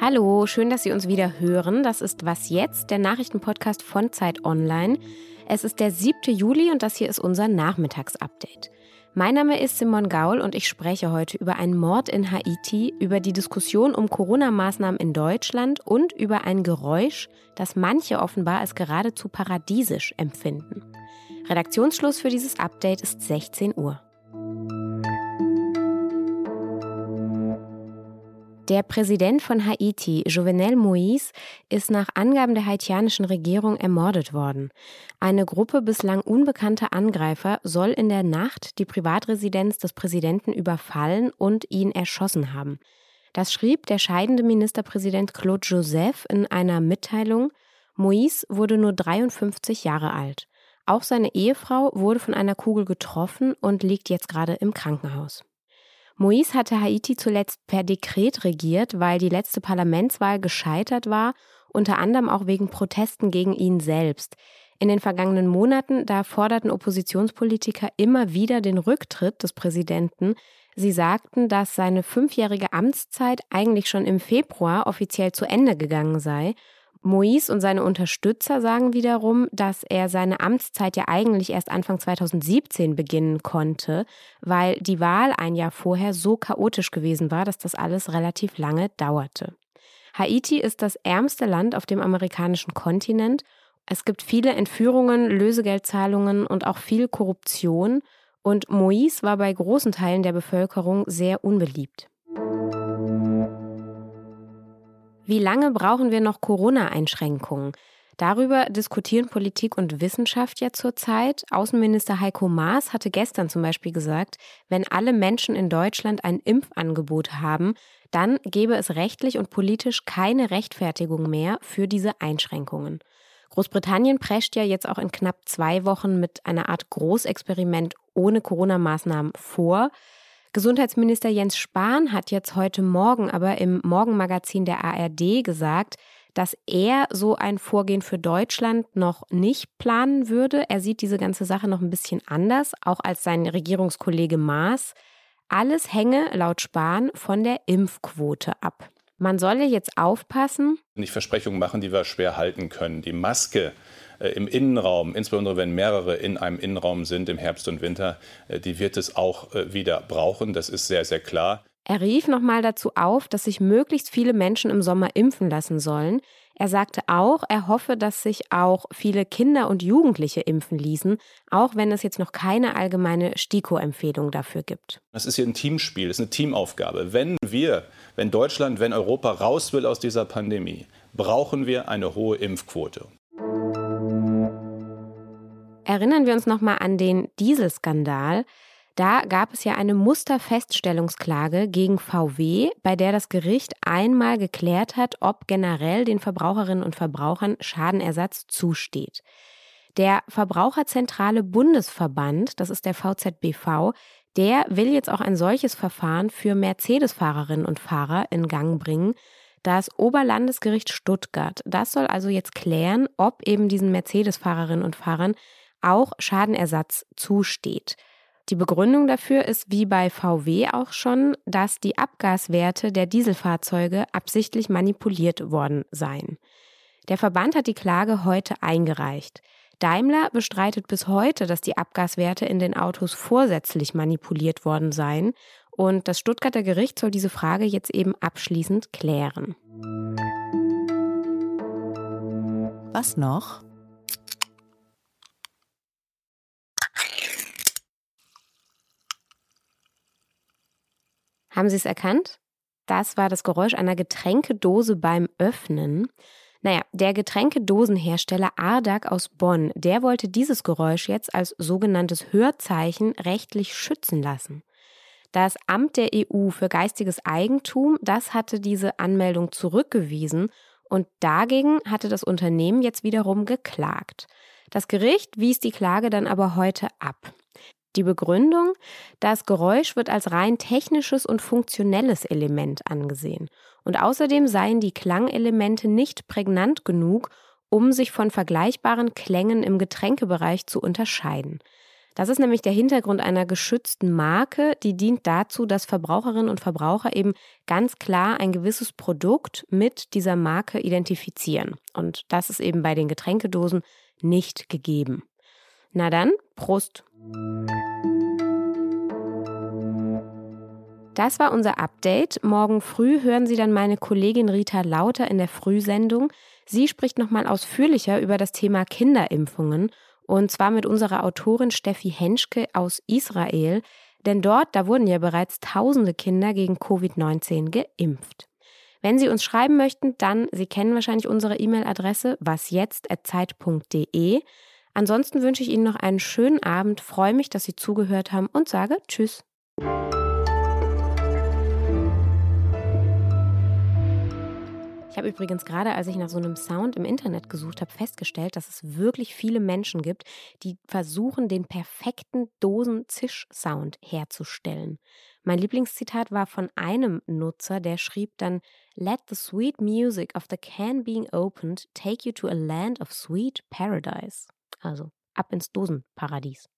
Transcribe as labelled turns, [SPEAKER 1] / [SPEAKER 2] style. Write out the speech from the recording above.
[SPEAKER 1] Hallo, schön, dass Sie uns wieder hören. Das ist Was jetzt, der Nachrichtenpodcast von Zeit Online. Es ist der 7. Juli und das hier ist unser Nachmittagsupdate. Mein Name ist Simon Gaul und ich spreche heute über einen Mord in Haiti, über die Diskussion um Corona-Maßnahmen in Deutschland und über ein Geräusch, das manche offenbar als geradezu paradiesisch empfinden. Redaktionsschluss für dieses Update ist 16 Uhr. Der Präsident von Haiti, Jovenel Moïse, ist nach Angaben der haitianischen Regierung ermordet worden. Eine Gruppe bislang unbekannter Angreifer soll in der Nacht die Privatresidenz des Präsidenten überfallen und ihn erschossen haben. Das schrieb der scheidende Ministerpräsident Claude Joseph in einer Mitteilung. Moïse wurde nur 53 Jahre alt. Auch seine Ehefrau wurde von einer Kugel getroffen und liegt jetzt gerade im Krankenhaus. Moïse hatte Haiti zuletzt per Dekret regiert, weil die letzte Parlamentswahl gescheitert war, unter anderem auch wegen Protesten gegen ihn selbst. In den vergangenen Monaten, da forderten Oppositionspolitiker immer wieder den Rücktritt des Präsidenten. Sie sagten, dass seine fünfjährige Amtszeit eigentlich schon im Februar offiziell zu Ende gegangen sei Moïse und seine Unterstützer sagen wiederum, dass er seine Amtszeit ja eigentlich erst Anfang 2017 beginnen konnte, weil die Wahl ein Jahr vorher so chaotisch gewesen war, dass das alles relativ lange dauerte. Haiti ist das ärmste Land auf dem amerikanischen Kontinent. Es gibt viele Entführungen, Lösegeldzahlungen und auch viel Korruption. Und Moïse war bei großen Teilen der Bevölkerung sehr unbeliebt. Wie lange brauchen wir noch Corona-Einschränkungen? Darüber diskutieren Politik und Wissenschaft ja zurzeit. Außenminister Heiko Maas hatte gestern zum Beispiel gesagt, wenn alle Menschen in Deutschland ein Impfangebot haben, dann gäbe es rechtlich und politisch keine Rechtfertigung mehr für diese Einschränkungen. Großbritannien prescht ja jetzt auch in knapp zwei Wochen mit einer Art Großexperiment ohne Corona-Maßnahmen vor. Gesundheitsminister Jens Spahn hat jetzt heute Morgen aber im Morgenmagazin der ARD gesagt, dass er so ein Vorgehen für Deutschland noch nicht planen würde. Er sieht diese ganze Sache noch ein bisschen anders, auch als sein Regierungskollege Maas. Alles hänge laut Spahn von der Impfquote ab. Man solle jetzt aufpassen.
[SPEAKER 2] Nicht Versprechungen machen, die wir schwer halten können. Die Maske im Innenraum, insbesondere wenn mehrere in einem Innenraum sind im Herbst und Winter, äh, die wird es auch äh, wieder brauchen. Das ist sehr, sehr klar.
[SPEAKER 1] Er rief nochmal dazu auf, dass sich möglichst viele Menschen im Sommer impfen lassen sollen. Er sagte auch, er hoffe, dass sich auch viele Kinder und Jugendliche impfen ließen, auch wenn es jetzt noch keine allgemeine STIKO-Empfehlung dafür gibt.
[SPEAKER 2] Das ist hier ein Teamspiel, das ist eine Teamaufgabe. Wenn wir, wenn Deutschland, wenn Europa raus will aus dieser Pandemie, brauchen wir eine hohe Impfquote.
[SPEAKER 1] Erinnern wir uns nochmal an den Dieselskandal. Da gab es ja eine Musterfeststellungsklage gegen VW, bei der das Gericht einmal geklärt hat, ob generell den Verbraucherinnen und Verbrauchern Schadenersatz zusteht. Der Verbraucherzentrale Bundesverband, das ist der VZBV, der will jetzt auch ein solches Verfahren für Mercedes-Fahrerinnen und Fahrer in Gang bringen. Das Oberlandesgericht Stuttgart, das soll also jetzt klären, ob eben diesen Mercedes-Fahrerinnen und Fahrern auch Schadenersatz zusteht. Die Begründung dafür ist wie bei VW auch schon, dass die Abgaswerte der Dieselfahrzeuge absichtlich manipuliert worden seien. Der Verband hat die Klage heute eingereicht. Daimler bestreitet bis heute, dass die Abgaswerte in den Autos vorsätzlich manipuliert worden seien und das Stuttgarter Gericht soll diese Frage jetzt eben abschließend klären.
[SPEAKER 3] Was noch?
[SPEAKER 1] Haben Sie es erkannt? Das war das Geräusch einer Getränkedose beim Öffnen. Naja, der Getränkedosenhersteller Ardag aus Bonn, der wollte dieses Geräusch jetzt als sogenanntes Hörzeichen rechtlich schützen lassen. Das Amt der EU für geistiges Eigentum, das hatte diese Anmeldung zurückgewiesen und dagegen hatte das Unternehmen jetzt wiederum geklagt. Das Gericht wies die Klage dann aber heute ab. Die Begründung, das Geräusch wird als rein technisches und funktionelles Element angesehen. Und außerdem seien die Klangelemente nicht prägnant genug, um sich von vergleichbaren Klängen im Getränkebereich zu unterscheiden. Das ist nämlich der Hintergrund einer geschützten Marke, die dient dazu, dass Verbraucherinnen und Verbraucher eben ganz klar ein gewisses Produkt mit dieser Marke identifizieren. Und das ist eben bei den Getränkedosen nicht gegeben. Na dann, Prost! Das war unser Update. Morgen früh hören Sie dann meine Kollegin Rita Lauter in der Frühsendung. Sie spricht nochmal ausführlicher über das Thema Kinderimpfungen und zwar mit unserer Autorin Steffi Henschke aus Israel, denn dort, da wurden ja bereits tausende Kinder gegen Covid-19 geimpft. Wenn Sie uns schreiben möchten, dann, Sie kennen wahrscheinlich unsere E-Mail-Adresse wasjetzt.zeit.de. Ansonsten wünsche ich Ihnen noch einen schönen Abend, freue mich, dass Sie zugehört haben und sage Tschüss. Ich habe übrigens gerade, als ich nach so einem Sound im Internet gesucht habe, festgestellt, dass es wirklich viele Menschen gibt, die versuchen, den perfekten Dosen-Zisch-Sound herzustellen. Mein Lieblingszitat war von einem Nutzer, der schrieb dann: Let the sweet music of the can being opened take you to a land of sweet paradise. Also ab ins Dosenparadies.